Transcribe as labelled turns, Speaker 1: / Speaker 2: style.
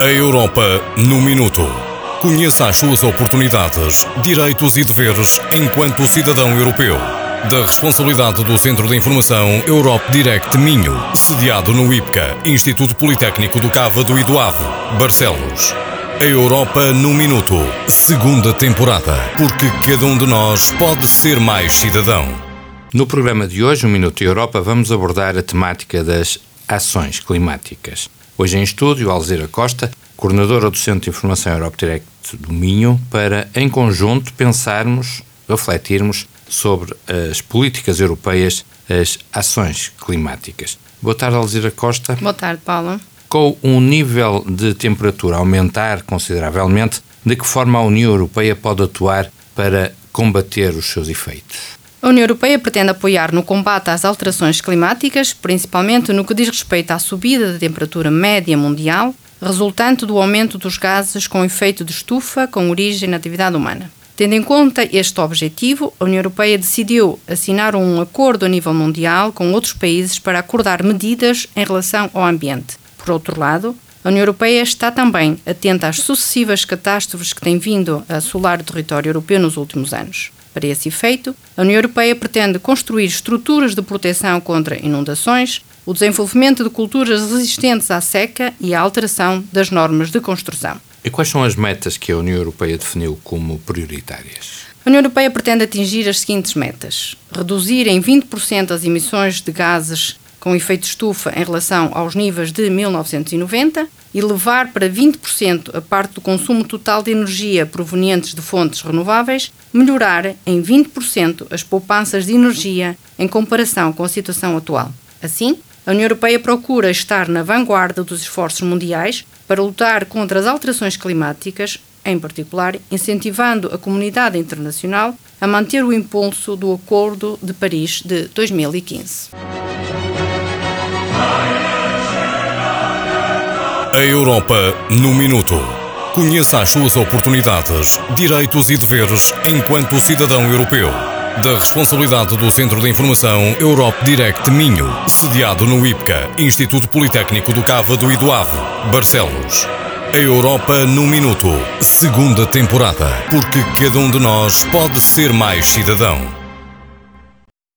Speaker 1: A Europa no Minuto. Conheça as suas oportunidades, direitos e deveres enquanto cidadão europeu. Da responsabilidade do Centro de Informação Europe Direct Minho, sediado no IPCA, Instituto Politécnico do e do Ave, Barcelos. A Europa no Minuto, segunda temporada. Porque cada um de nós pode ser mais cidadão.
Speaker 2: No programa de hoje, o Minuto Europa, vamos abordar a temática das ações climáticas. Hoje em estúdio, Alzira Costa, coordenadora do Centro de Informação Europe Direct do Minho, para, em conjunto, pensarmos, refletirmos sobre as políticas europeias, as ações climáticas. Boa tarde, Alzira Costa.
Speaker 3: Boa tarde, Paula.
Speaker 2: Com um nível de temperatura a aumentar consideravelmente, de que forma a União Europeia pode atuar para combater os seus efeitos?
Speaker 3: A União Europeia pretende apoiar no combate às alterações climáticas, principalmente no que diz respeito à subida da temperatura média mundial, resultante do aumento dos gases com efeito de estufa com origem na atividade humana. Tendo em conta este objetivo, a União Europeia decidiu assinar um acordo a nível mundial com outros países para acordar medidas em relação ao ambiente. Por outro lado, a União Europeia está também atenta às sucessivas catástrofes que têm vindo a assolar o território europeu nos últimos anos. Para esse efeito, a União Europeia pretende construir estruturas de proteção contra inundações, o desenvolvimento de culturas resistentes à seca e a alteração das normas de construção.
Speaker 2: E quais são as metas que a União Europeia definiu como prioritárias?
Speaker 3: A União Europeia pretende atingir as seguintes metas: reduzir em 20% as emissões de gases com efeito estufa em relação aos níveis de 1990 e levar para 20% a parte do consumo total de energia provenientes de fontes renováveis, melhorar em 20% as poupanças de energia em comparação com a situação atual. Assim, a União Europeia procura estar na vanguarda dos esforços mundiais para lutar contra as alterações climáticas, em particular incentivando a comunidade internacional a manter o impulso do Acordo de Paris de 2015.
Speaker 1: A Europa no Minuto. Conheça as suas oportunidades, direitos e deveres enquanto cidadão europeu. Da responsabilidade do Centro de Informação Europe Direct Minho, sediado no IPCA, Instituto Politécnico do Cávado e do Ave, Barcelos. A Europa no Minuto, segunda temporada. Porque cada um de nós pode ser mais cidadão.